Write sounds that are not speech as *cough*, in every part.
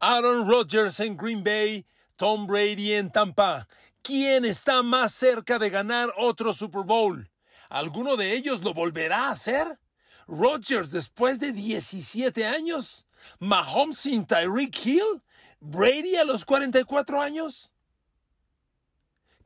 Aaron Rodgers en Green Bay, Tom Brady en Tampa. ¿Quién está más cerca de ganar otro Super Bowl? ¿Alguno de ellos lo volverá a hacer? ¿Rodgers después de 17 años? ¿Mahomes sin Tyreek Hill? ¿Brady a los 44 años?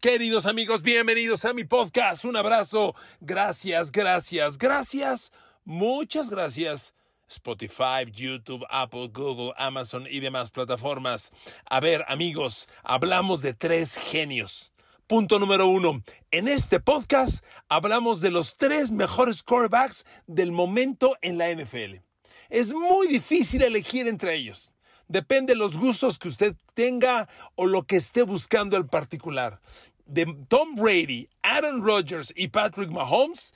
Queridos amigos, bienvenidos a mi podcast. Un abrazo. Gracias, gracias, gracias. Muchas gracias. Spotify, YouTube, Apple, Google, Amazon y demás plataformas. A ver, amigos, hablamos de tres genios. Punto número uno. En este podcast hablamos de los tres mejores quarterbacks del momento en la NFL. Es muy difícil elegir entre ellos. Depende de los gustos que usted tenga o lo que esté buscando en particular. De Tom Brady, Aaron Rodgers y Patrick Mahomes,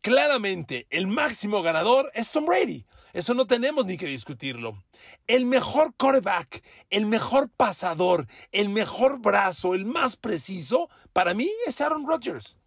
claramente el máximo ganador es Tom Brady. Eso no tenemos ni que discutirlo. El mejor quarterback, el mejor pasador, el mejor brazo, el más preciso, para mí es Aaron Rodgers.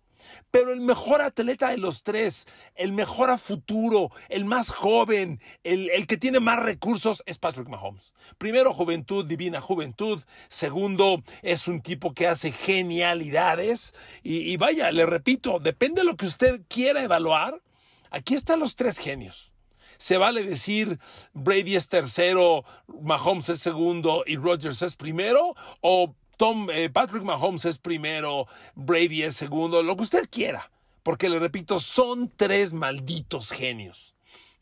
Pero el mejor atleta de los tres, el mejor a futuro, el más joven, el, el, que tiene más recursos es Patrick Mahomes. Primero, juventud, divina juventud. Segundo, es un tipo que hace genialidades. Y, y vaya, le repito, depende de lo que usted quiera evaluar. Aquí están los tres genios. Se vale decir Brady es tercero, Mahomes es segundo y Rodgers es primero, o Tom, eh, Patrick Mahomes es primero, Brady es segundo, lo que usted quiera. Porque le repito, son tres malditos genios.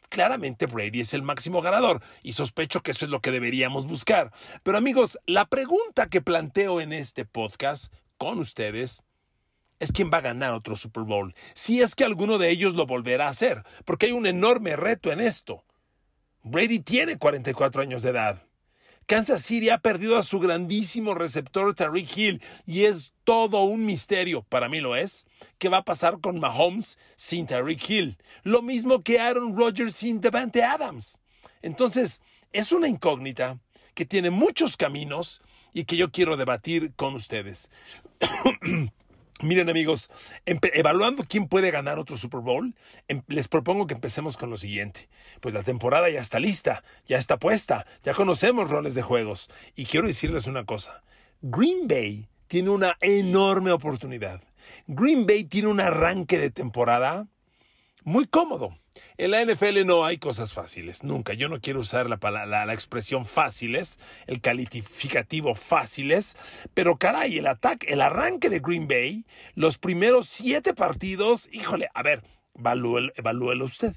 Claramente Brady es el máximo ganador y sospecho que eso es lo que deberíamos buscar. Pero amigos, la pregunta que planteo en este podcast con ustedes es quién va a ganar otro Super Bowl, si es que alguno de ellos lo volverá a hacer, porque hay un enorme reto en esto. Brady tiene 44 años de edad. Kansas City ha perdido a su grandísimo receptor Tariq Hill y es todo un misterio, para mí lo es, qué va a pasar con Mahomes sin Tariq Hill. Lo mismo que Aaron Rodgers sin Devante Adams. Entonces, es una incógnita que tiene muchos caminos y que yo quiero debatir con ustedes. *coughs* Miren amigos, evaluando quién puede ganar otro Super Bowl, em les propongo que empecemos con lo siguiente. Pues la temporada ya está lista, ya está puesta, ya conocemos roles de juegos. Y quiero decirles una cosa, Green Bay tiene una enorme oportunidad. Green Bay tiene un arranque de temporada muy cómodo. En la NFL no hay cosas fáciles, nunca. Yo no quiero usar la, la, expresión fáciles, el calificativo fáciles, pero caray, el ataque, el arranque de Green Bay, los primeros siete partidos, híjole, a ver, evalúelo, usted.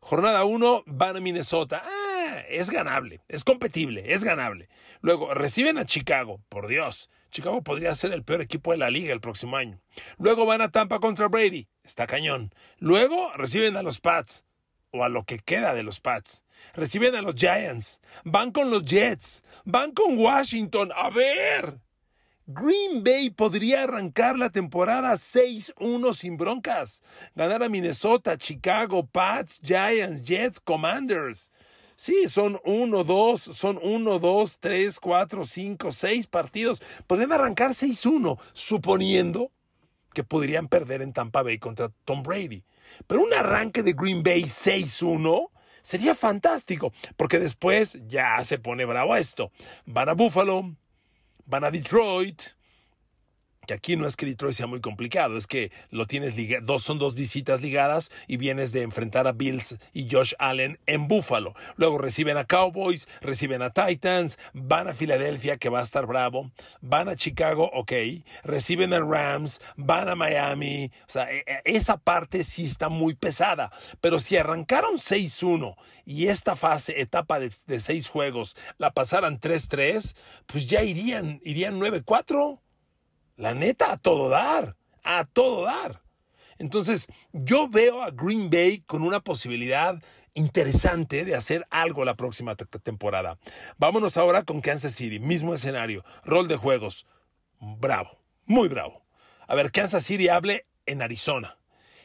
Jornada 1, van a Minnesota. Ah, es ganable, es competible, es ganable. Luego reciben a Chicago, por Dios. Chicago podría ser el peor equipo de la liga el próximo año. Luego van a Tampa contra Brady. Está cañón. Luego reciben a los Pats. O a lo que queda de los Pats. Reciben a los Giants. Van con los Jets. Van con Washington. A ver. Green Bay podría arrancar la temporada 6-1 sin broncas. Ganar a Minnesota, Chicago, Pats, Giants, Jets, Commanders. Sí, son uno, dos, son uno, dos, tres, cuatro, cinco, seis partidos. Pueden arrancar 6-1, suponiendo que podrían perder en Tampa Bay contra Tom Brady. Pero un arranque de Green Bay 6-1 sería fantástico, porque después ya se pone bravo esto. Van a Buffalo, van a Detroit, que aquí no es que Detroit sea muy complicado, es que lo tienes dos son dos visitas ligadas y vienes de enfrentar a Bills y Josh Allen en Buffalo. Luego reciben a Cowboys, reciben a Titans, van a Filadelfia que va a estar bravo, van a Chicago, ok, reciben a Rams, van a Miami, o sea, e, e, esa parte sí está muy pesada, pero si arrancaron 6-1 y esta fase, etapa de, de seis juegos, la pasaran 3-3, pues ya irían, irían 9-4. La neta, a todo dar, a todo dar. Entonces, yo veo a Green Bay con una posibilidad interesante de hacer algo la próxima temporada. Vámonos ahora con Kansas City, mismo escenario, rol de juegos. Bravo, muy bravo. A ver, Kansas City hable en Arizona.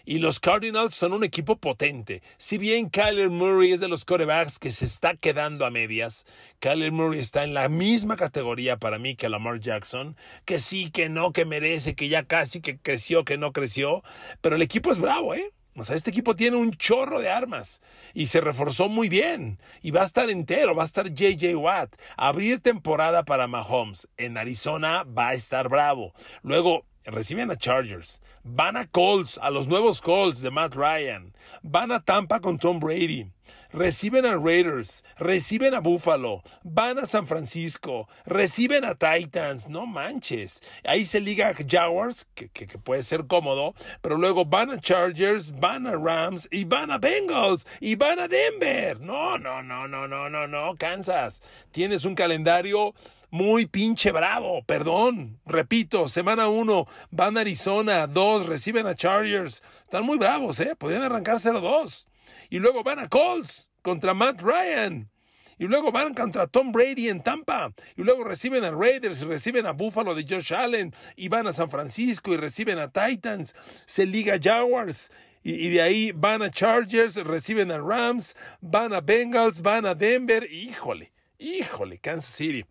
Y los Cardinals son un equipo potente. Si bien Kyler Murray es de los corebacks que se está quedando a medias, Kyler Murray está en la misma categoría para mí que Lamar Jackson, que sí, que no, que merece, que ya casi que creció, que no creció, pero el equipo es bravo, ¿eh? O sea, este equipo tiene un chorro de armas y se reforzó muy bien. Y va a estar entero, va a estar JJ Watt. Abrir temporada para Mahomes en Arizona va a estar bravo. Luego reciben a Chargers. Van a Colts, a los nuevos Colts de Matt Ryan. Van a Tampa con Tom Brady. Reciben a Raiders, reciben a Buffalo, van a San Francisco, reciben a Titans, no manches. Ahí se liga a Jaguars, que, que, puede ser cómodo, pero luego van a Chargers, van a Rams y van a Bengals y van a Denver. No, no, no, no, no, no, no, Kansas. Tienes un calendario muy pinche bravo, perdón. Repito, semana uno van a Arizona, dos reciben a Chargers. Están muy bravos, ¿eh? Podrían arrancar 0-2. Y luego van a Colts contra Matt Ryan. Y luego van contra Tom Brady en Tampa. Y luego reciben a Raiders, y reciben a Buffalo de Josh Allen. Y van a San Francisco y reciben a Titans. Se liga Jaguars. Y, y, de ahí van a Chargers, reciben a Rams, van a Bengals, van a Denver. Híjole, híjole, Kansas City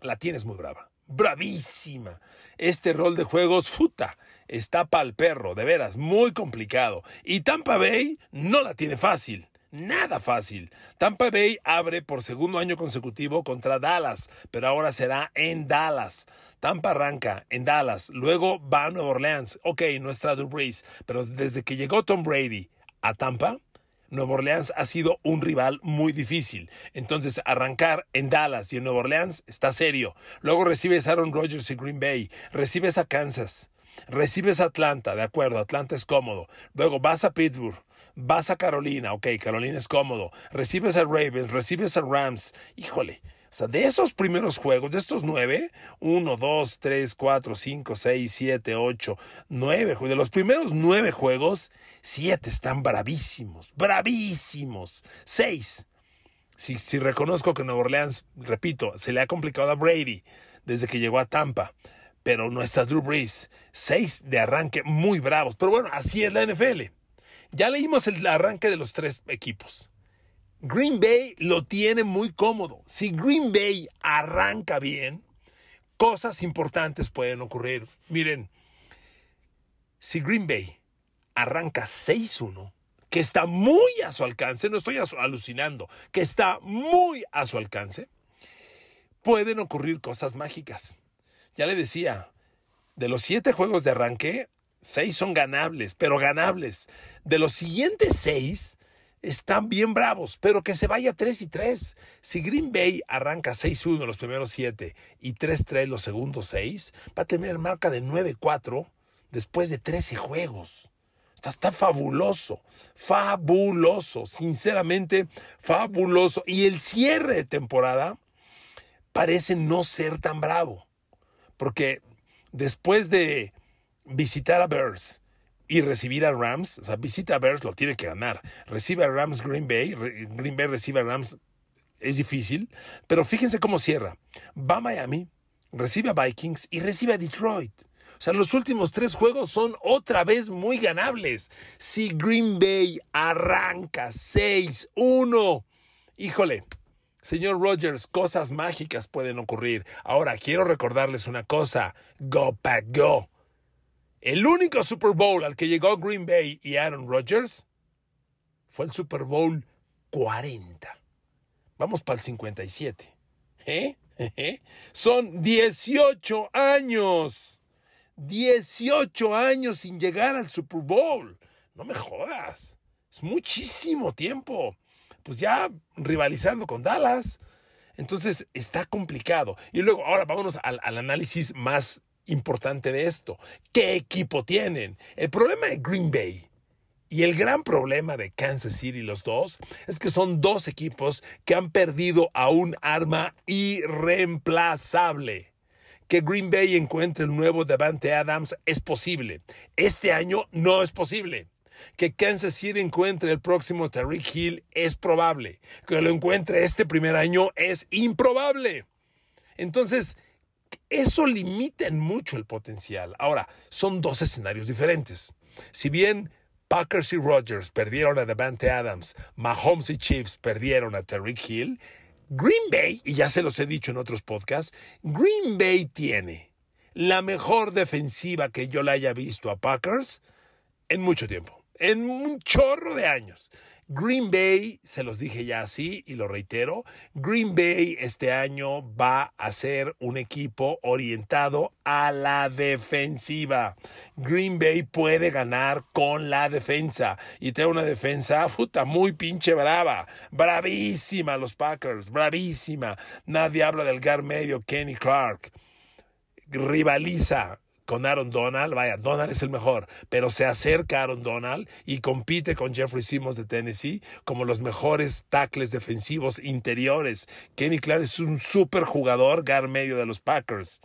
la tienes muy brava. Bravísima. Este rol de juegos, futa, está pa'l perro, de veras, muy complicado. Y Tampa Bay no la tiene fácil. Nada fácil. Tampa Bay abre por segundo año consecutivo contra Dallas, pero ahora será en Dallas. Tampa arranca en Dallas, luego va a Nueva Orleans. Ok, no está Drew Brees, pero desde que llegó Tom Brady a Tampa, Nueva Orleans ha sido un rival muy difícil. Entonces, arrancar en Dallas y en Nueva Orleans está serio. Luego recibes a Aaron Rodgers y Green Bay. Recibes a Kansas. Recibes a Atlanta. De acuerdo, Atlanta es cómodo. Luego vas a Pittsburgh. Vas a Carolina. Ok, Carolina es cómodo. Recibes a Ravens. Recibes a Rams. Híjole. O sea, de esos primeros juegos, de estos nueve, uno, dos, tres, cuatro, cinco, seis, siete, ocho, nueve, de los primeros nueve juegos, siete están bravísimos, bravísimos. Seis. Si, si reconozco que Nueva Orleans, repito, se le ha complicado a Brady desde que llegó a Tampa, pero no está Drew Brees. Seis de arranque muy bravos. Pero bueno, así es la NFL. Ya leímos el arranque de los tres equipos. Green Bay lo tiene muy cómodo. Si Green Bay arranca bien, cosas importantes pueden ocurrir. Miren, si Green Bay arranca 6-1, que está muy a su alcance, no estoy alucinando, que está muy a su alcance, pueden ocurrir cosas mágicas. Ya le decía, de los siete juegos de arranque, seis son ganables, pero ganables. De los siguientes seis, están bien bravos, pero que se vaya 3 y 3. Si Green Bay arranca 6-1 los primeros 7 y 3-3 los segundos 6, va a tener marca de 9-4 después de 13 juegos. Está, está, fabuloso, fabuloso, sinceramente fabuloso. Y el cierre de temporada parece no ser tan bravo, porque después de visitar a Bears, y recibir a Rams, o sea, visita a Bears, lo tiene que ganar. Recibe a Rams Green Bay, Green Bay recibe a Rams, es difícil, pero fíjense cómo cierra. Va a Miami, recibe a Vikings y recibe a Detroit. O sea, los últimos tres juegos son otra vez muy ganables. Si Green Bay arranca 6-1, híjole, señor Rogers, cosas mágicas pueden ocurrir. Ahora, quiero recordarles una cosa, go pack go. El único Super Bowl al que llegó Green Bay y Aaron Rodgers fue el Super Bowl 40. Vamos para el 57. ¿Eh? Son 18 años. 18 años sin llegar al Super Bowl. No me jodas. Es muchísimo tiempo. Pues ya rivalizando con Dallas. Entonces está complicado. Y luego, ahora vámonos al análisis más importante de esto. ¿Qué equipo tienen? El problema de Green Bay y el gran problema de Kansas City, los dos, es que son dos equipos que han perdido a un arma irreemplazable. Que Green Bay encuentre el nuevo Davante Adams es posible. Este año no es posible. Que Kansas City encuentre el próximo Tariq Hill es probable. Que lo encuentre este primer año es improbable. Entonces, eso limita mucho el potencial. Ahora, son dos escenarios diferentes. Si bien Packers y Rodgers perdieron a Devante Adams, Mahomes y Chiefs perdieron a Terry Hill, Green Bay, y ya se los he dicho en otros podcasts, Green Bay tiene la mejor defensiva que yo le haya visto a Packers en mucho tiempo, en un chorro de años. Green Bay, se los dije ya así y lo reitero, Green Bay este año va a ser un equipo orientado a la defensiva. Green Bay puede ganar con la defensa y tiene una defensa puta muy pinche brava, bravísima los Packers, bravísima. Nadie habla del gar medio Kenny Clark. Rivaliza con Aaron Donald, vaya, Donald es el mejor, pero se acerca Aaron Donald y compite con Jeffrey Simmons de Tennessee como los mejores tackles defensivos interiores. Kenny Clark es un super jugador, gar medio de los Packers.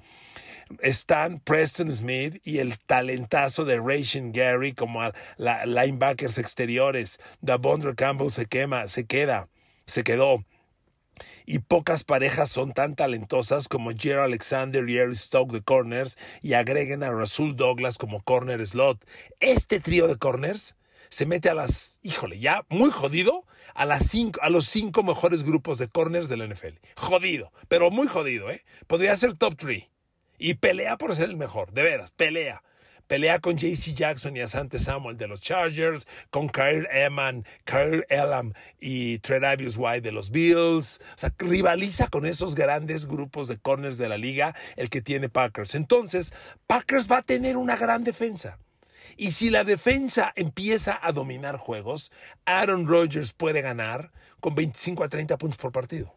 Están Preston Smith y el talentazo de Rachel Gary como linebackers exteriores. Davondre Campbell se quema, se queda, se quedó y pocas parejas son tan talentosas como Jerry Alexander y Eric Stoke de corners y agreguen a Rasul Douglas como corner slot. Este trío de corners se mete a las, híjole, ya muy jodido, a, las cinco, a los cinco mejores grupos de corners de la NFL. Jodido, pero muy jodido, ¿eh? Podría ser top three. Y pelea por ser el mejor, de veras, pelea. Pelea con JC Jackson y Asante Samuel de los Chargers, con Kyle Eman, Kyle Elam y Tredavious White de los Bills. O sea, rivaliza con esos grandes grupos de corners de la liga el que tiene Packers. Entonces, Packers va a tener una gran defensa. Y si la defensa empieza a dominar juegos, Aaron Rodgers puede ganar con 25 a 30 puntos por partido.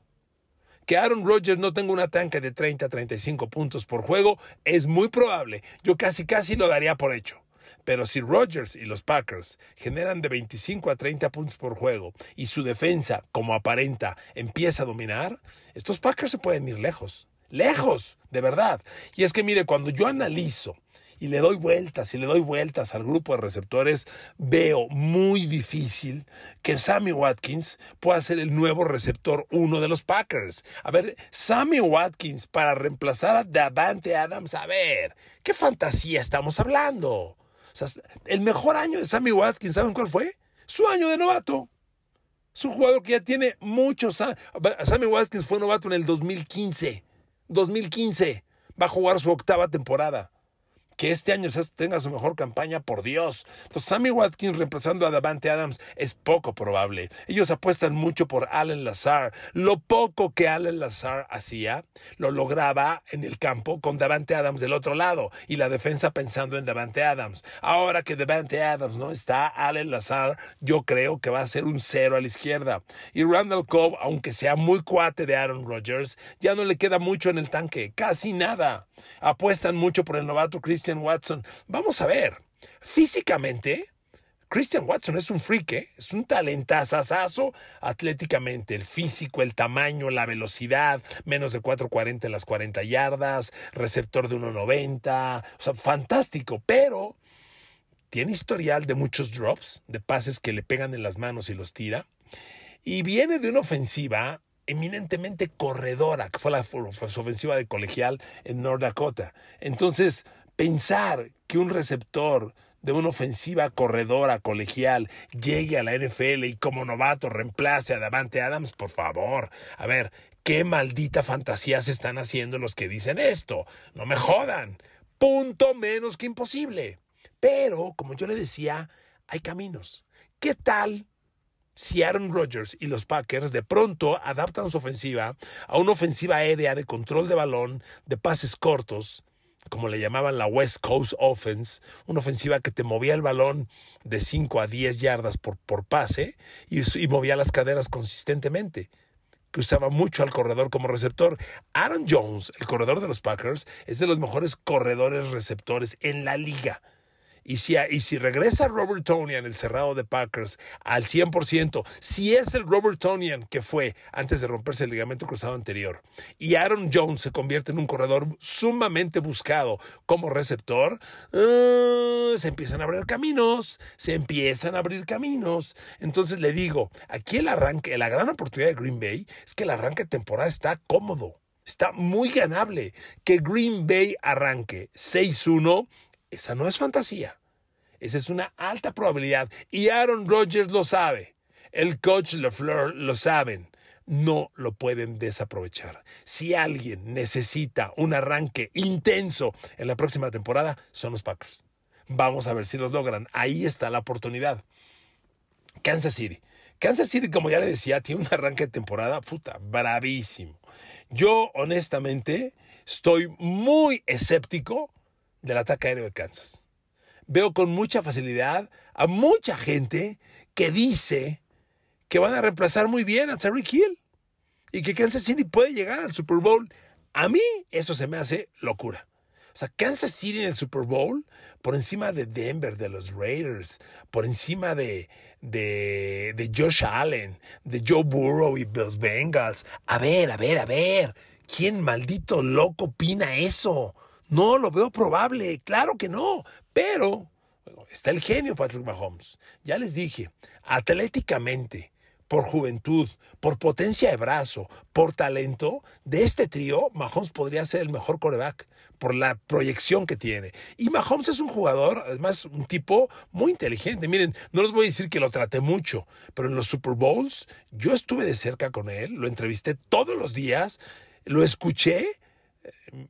Que Aaron Rodgers no tenga una tanca de 30 a 35 puntos por juego es muy probable. Yo casi casi lo daría por hecho. Pero si Rodgers y los Packers generan de 25 a 30 puntos por juego y su defensa, como aparenta, empieza a dominar, estos Packers se pueden ir lejos. Lejos, de verdad. Y es que mire, cuando yo analizo y le doy vueltas y le doy vueltas al grupo de receptores, veo muy difícil que Sammy Watkins pueda ser el nuevo receptor uno de los Packers. A ver, Sammy Watkins para reemplazar a Davante Adams, a ver, ¿qué fantasía estamos hablando? El mejor año de Sammy Watkins, ¿saben cuál fue? Su año de novato. Es un jugador que ya tiene muchos años. Sammy Watkins fue novato en el 2015. 2015. Va a jugar su octava temporada que este año tenga su mejor campaña, por Dios. Entonces, Sammy Watkins reemplazando a Davante Adams es poco probable. Ellos apuestan mucho por Allen Lazar. Lo poco que Allen Lazar hacía, lo lograba en el campo con Davante Adams del otro lado y la defensa pensando en Davante Adams. Ahora que Davante Adams no está, Allen Lazar, yo creo que va a ser un cero a la izquierda. Y Randall Cobb, aunque sea muy cuate de Aaron Rodgers, ya no le queda mucho en el tanque, casi nada. Apuestan mucho por el novato Chris Christian Watson. Vamos a ver, físicamente, Christian Watson es un freak, ¿eh? es un talentazazazo atléticamente, el físico, el tamaño, la velocidad, menos de 4.40 en las 40 yardas, receptor de 1.90, o sea, fantástico, pero tiene historial de muchos drops, de pases que le pegan en las manos y los tira, y viene de una ofensiva eminentemente corredora, que fue la su ofensiva de colegial en North Dakota. Entonces, Pensar que un receptor de una ofensiva corredora colegial llegue a la NFL y como novato reemplace a Davante Adams, por favor. A ver, qué maldita fantasía se están haciendo los que dicen esto. No me jodan. Punto menos que imposible. Pero, como yo le decía, hay caminos. ¿Qué tal si Aaron Rodgers y los Packers de pronto adaptan su ofensiva a una ofensiva aérea de control de balón, de pases cortos, como le llamaban la West Coast Offense, una ofensiva que te movía el balón de 5 a 10 yardas por, por pase y, y movía las caderas consistentemente que usaba mucho al corredor como receptor. Aaron Jones, el corredor de los Packers, es de los mejores corredores receptores en la liga. Y si, y si regresa Robert Tonian, el cerrado de Packers, al 100%, si es el Robert Tonian que fue antes de romperse el ligamento cruzado anterior, y Aaron Jones se convierte en un corredor sumamente buscado como receptor, uh, se empiezan a abrir caminos, se empiezan a abrir caminos. Entonces le digo, aquí el arranque, la gran oportunidad de Green Bay es que el arranque de temporada está cómodo. Está muy ganable. Que Green Bay arranque 6-1 esa no es fantasía. Esa es una alta probabilidad. Y Aaron Rodgers lo sabe. El coach LeFleur lo saben. No lo pueden desaprovechar. Si alguien necesita un arranque intenso en la próxima temporada, son los Packers. Vamos a ver si los logran. Ahí está la oportunidad. Kansas City. Kansas City, como ya le decía, tiene un arranque de temporada, puta, bravísimo. Yo, honestamente, estoy muy escéptico del ataque aéreo de Kansas. Veo con mucha facilidad a mucha gente que dice que van a reemplazar muy bien a Terry Hill y que Kansas City puede llegar al Super Bowl. A mí eso se me hace locura. O sea, Kansas City en el Super Bowl, por encima de Denver, de los Raiders, por encima de, de, de Josh Allen, de Joe Burrow y los Bengals. A ver, a ver, a ver. ¿Quién maldito loco opina eso? No lo veo probable, claro que no, pero está el genio Patrick Mahomes. Ya les dije, atléticamente, por juventud, por potencia de brazo, por talento, de este trío, Mahomes podría ser el mejor coreback por la proyección que tiene. Y Mahomes es un jugador, además, un tipo muy inteligente. Miren, no les voy a decir que lo traté mucho, pero en los Super Bowls yo estuve de cerca con él, lo entrevisté todos los días, lo escuché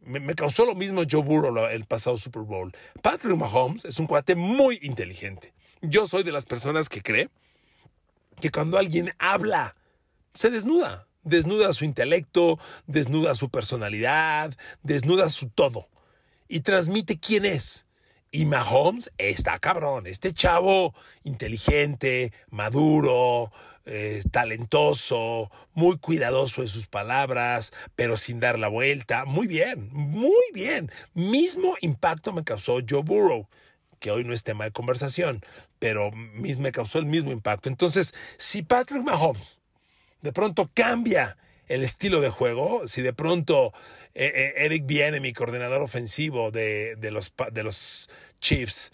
me, causó lo mismo Joe Burrow el pasado Super Bowl. Patrick Mahomes es un cuate muy inteligente. Yo soy de las personas que cree que cuando alguien habla, se desnuda. Desnuda su intelecto, desnuda su personalidad, desnuda su todo. Y transmite quién es. Y Mahomes está cabrón. Este chavo inteligente, maduro, eh, talentoso, muy cuidadoso de sus palabras, pero sin dar la vuelta. Muy bien, muy bien. Mismo impacto me causó Joe Burrow, que hoy no es tema de conversación, pero me causó el mismo impacto. Entonces, si Patrick Mahomes de pronto cambia el estilo de juego, si de pronto eh, eh, Eric Viene, mi coordinador ofensivo de, de, los, de los Chiefs,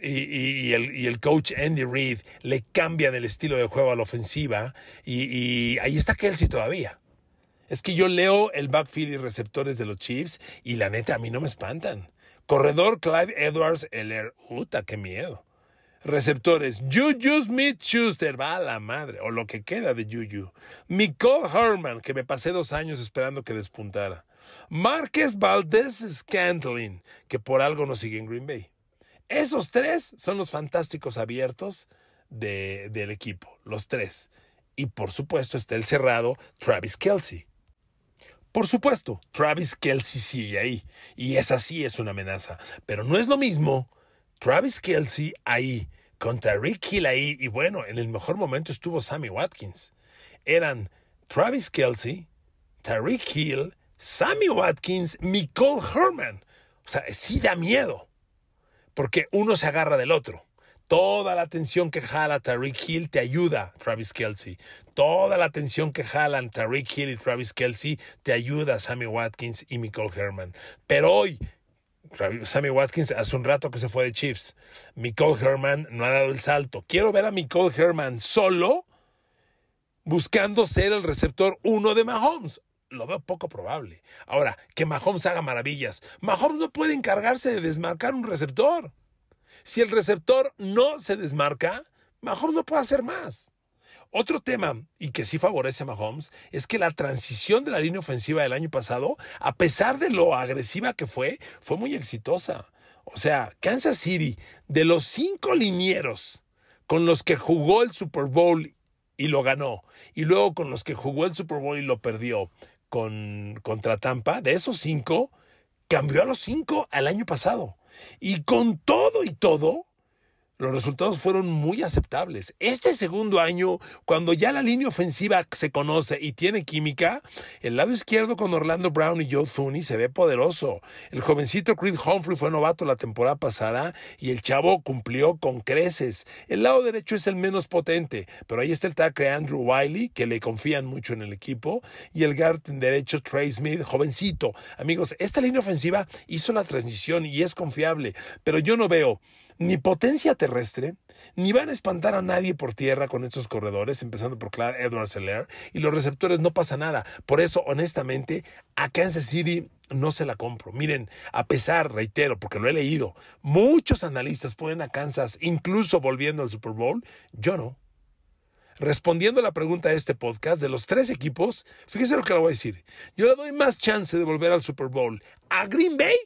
y, el, coach Andy Reid le cambia del estilo de juego a la ofensiva y, ahí está Kelsey todavía. Es que yo leo el backfield y receptores de los Chiefs y la neta a mí no me espantan. Corredor Clyde Edwards Eller, puta, qué miedo. Receptores, Juju Smith Schuster, va a la madre, o lo que queda de Juju. Nicole Herman, que me pasé dos años esperando que despuntara. Márquez Valdez Scantling, que por algo no sigue en Green Bay. Esos tres son los fantásticos abiertos del equipo, los tres. Y por supuesto está el cerrado Travis Kelsey. Por supuesto, Travis Kelsey sigue ahí. Y esa sí es una amenaza. Pero no es lo mismo Travis Kelsey ahí, con Tariq Hill ahí. Y bueno, en el mejor momento estuvo Sammy Watkins. Eran Travis Kelsey, Tariq Hill, Sammy Watkins, Nicole Herman. O sea, sí da miedo porque uno se agarra del otro. Toda la atención que jala Tariq Hill te ayuda, Travis Kelsey. Toda la atención que jalan Tariq Hill y Travis Kelsey te ayuda Sammy Watkins y Nicole Herman. Pero hoy, Sammy Watkins hace un rato que se fue de Chiefs. Nicole Herman no ha dado el salto. Quiero ver a Nicole Herman solo buscando ser el receptor uno de Mahomes lo veo poco probable. Ahora, que Mahomes haga maravillas. Mahomes no puede encargarse de desmarcar un receptor. Si el receptor no se desmarca, Mahomes no puede hacer más. Otro tema, y que sí favorece a Mahomes, es que la transición de la línea ofensiva del año pasado, a pesar de lo agresiva que fue, fue muy exitosa. O sea, Kansas City, de los cinco linieros con los que jugó el Super Bowl y lo ganó, y luego con los que jugó el Super Bowl y lo perdió, con, contra Tampa, de esos cinco, cambió a los cinco al año pasado. Y con todo y todo, los resultados fueron muy aceptables. Este segundo año, cuando ya la línea ofensiva se conoce y tiene química, el lado izquierdo con Orlando Brown y Joe Thuney se ve poderoso. El jovencito Creed Humphrey fue novato la temporada pasada y el chavo cumplió con creces. El lado derecho es el menos potente, pero ahí está el tackle Andrew Wiley, que le confían mucho en el equipo, y el guard derecho Trey Smith, jovencito. Amigos, esta línea ofensiva hizo la transición y es confiable, pero yo no veo ni potencia terrestre, ni van a espantar a nadie por tierra con estos corredores, empezando por Clyde Edwards Seller, y los receptores no pasa nada. Por eso, honestamente, a Kansas City no se la compro. Miren, a pesar, reitero, porque lo he leído, muchos analistas ponen a Kansas incluso volviendo al Super Bowl, yo no. Respondiendo a la pregunta de este podcast, de los tres equipos, fíjese lo que le voy a decir. Yo le doy más chance de volver al Super Bowl a Green Bay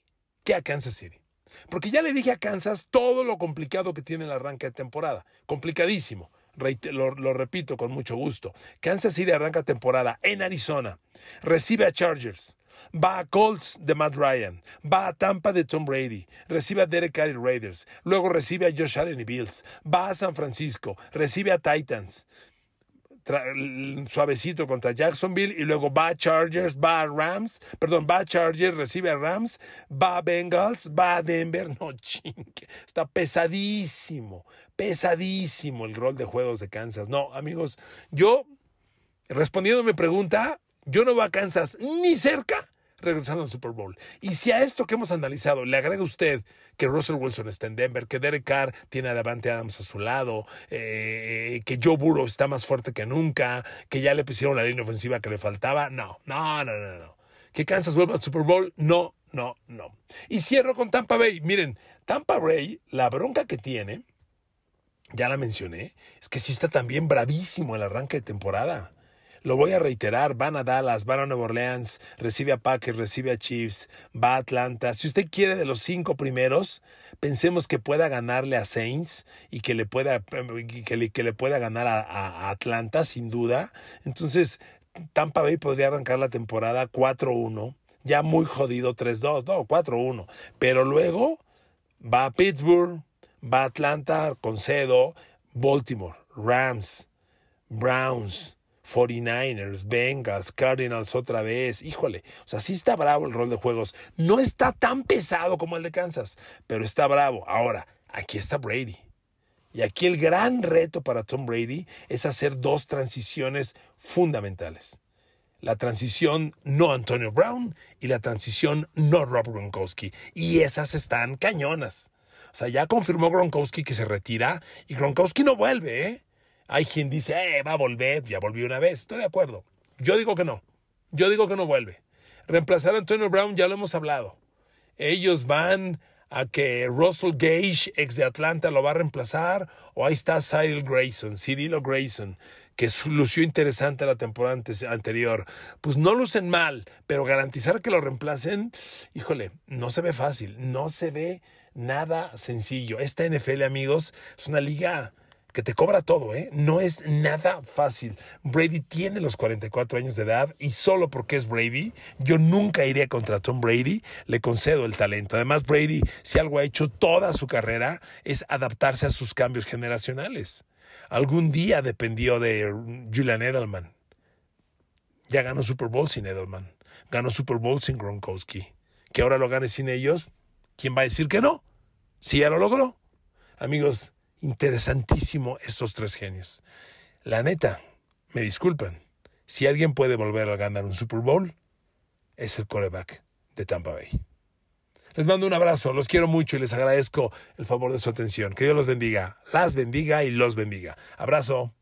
que a Kansas City. Porque ya le dije a Kansas todo lo complicado que tiene el arranque de temporada. Complicadísimo. Lo, repito con mucho gusto. Kansas City arranca temporada en Arizona. Recibe a Chargers. Va a Colts de Matt Ryan. Va a Tampa de Tom Brady. Recibe a Derek Carr Raiders. Luego recibe a Josh Allen y Bills. Va a San Francisco. Recibe a Titans suavecito contra Jacksonville y luego va Chargers, va Rams, perdón, va Chargers, recibe a Rams, va Bengals, va Denver, *laughs* no chingue, está pesadísimo, pesadísimo el rol de juegos de Kansas. No, amigos, yo, respondiendo a mi pregunta, yo no voy a Kansas ni cerca regresando al Super Bowl. Y si a esto que hemos analizado le agrega usted que Russell Wilson está en Denver, que Derek Carr tiene a Davante Adams a su lado, eh, que Joe Burrow está más fuerte que nunca, que ya le pusieron la línea ofensiva que le faltaba, no, no, no, no, no. ¿Que Kansas vuelva al Super Bowl? No, no, no. Y cierro con Tampa Bay. Miren, Tampa Bay, la bronca que tiene, ya la mencioné, es que sí está también bravísimo el arranque de temporada. Lo voy a reiterar, van a Dallas, van a Nueva Orleans, recibe a Packers, recibe a Chiefs, va a Atlanta. Si usted quiere de los cinco primeros, pensemos que pueda ganarle a Saints y que le pueda, que le, que le pueda ganar a, a Atlanta, sin duda. Entonces, Tampa Bay podría arrancar la temporada 4-1, ya muy jodido 3-2, no, 4-1. Pero luego va a Pittsburgh, va a Atlanta, concedo, Baltimore, Rams, Browns, 49ers, Bengals, Cardinals otra vez. Híjole, o sea, sí está bravo el rol de juegos. No está tan pesado como el de Kansas, pero está bravo. Ahora, aquí está Brady. Y aquí el gran reto para Tom Brady es hacer dos transiciones fundamentales. La transición no Antonio Brown y la transición no Rob Gronkowski. Y esas están cañonas. O sea, ya confirmó Gronkowski que se retira y Gronkowski no vuelve, ¿eh? Hay quien dice, eh, va a volver, ya volvió una vez. Estoy de acuerdo. Yo digo que no. Yo digo que no vuelve. Reemplazar a Antonio Brown ya lo hemos hablado. Ellos van a que Russell Gage, ex de Atlanta, lo va a reemplazar. O ahí está Cyril Grayson, Cyrilo Grayson, que lució interesante la temporada anterior. Pues no lucen mal, pero garantizar que lo reemplacen, híjole, no se ve fácil, no se ve nada sencillo. Esta NFL, amigos, es una liga que te cobra todo, ¿eh? No es nada fácil. Brady tiene los 44 años de edad y solo porque es Brady, yo nunca iré contra Tom Brady, le concedo el talento. Además, Brady, si algo ha hecho toda su carrera, es adaptarse a sus cambios generacionales. Algún día dependió de Julian Edelman. Ya ganó Super Bowl sin Edelman. Ganó Super Bowl sin Gronkowski. Que ahora lo gane sin ellos, ¿quién va a decir que no? Si ya lo logró. Amigos, interesantísimo estos tres genios. La neta, me disculpan, si alguien puede volver a ganar un Super Bowl, es el coreback de Tampa Bay. Les mando un abrazo, los quiero mucho y les agradezco el favor de su atención. Que Dios los bendiga, las bendiga y los bendiga. Abrazo.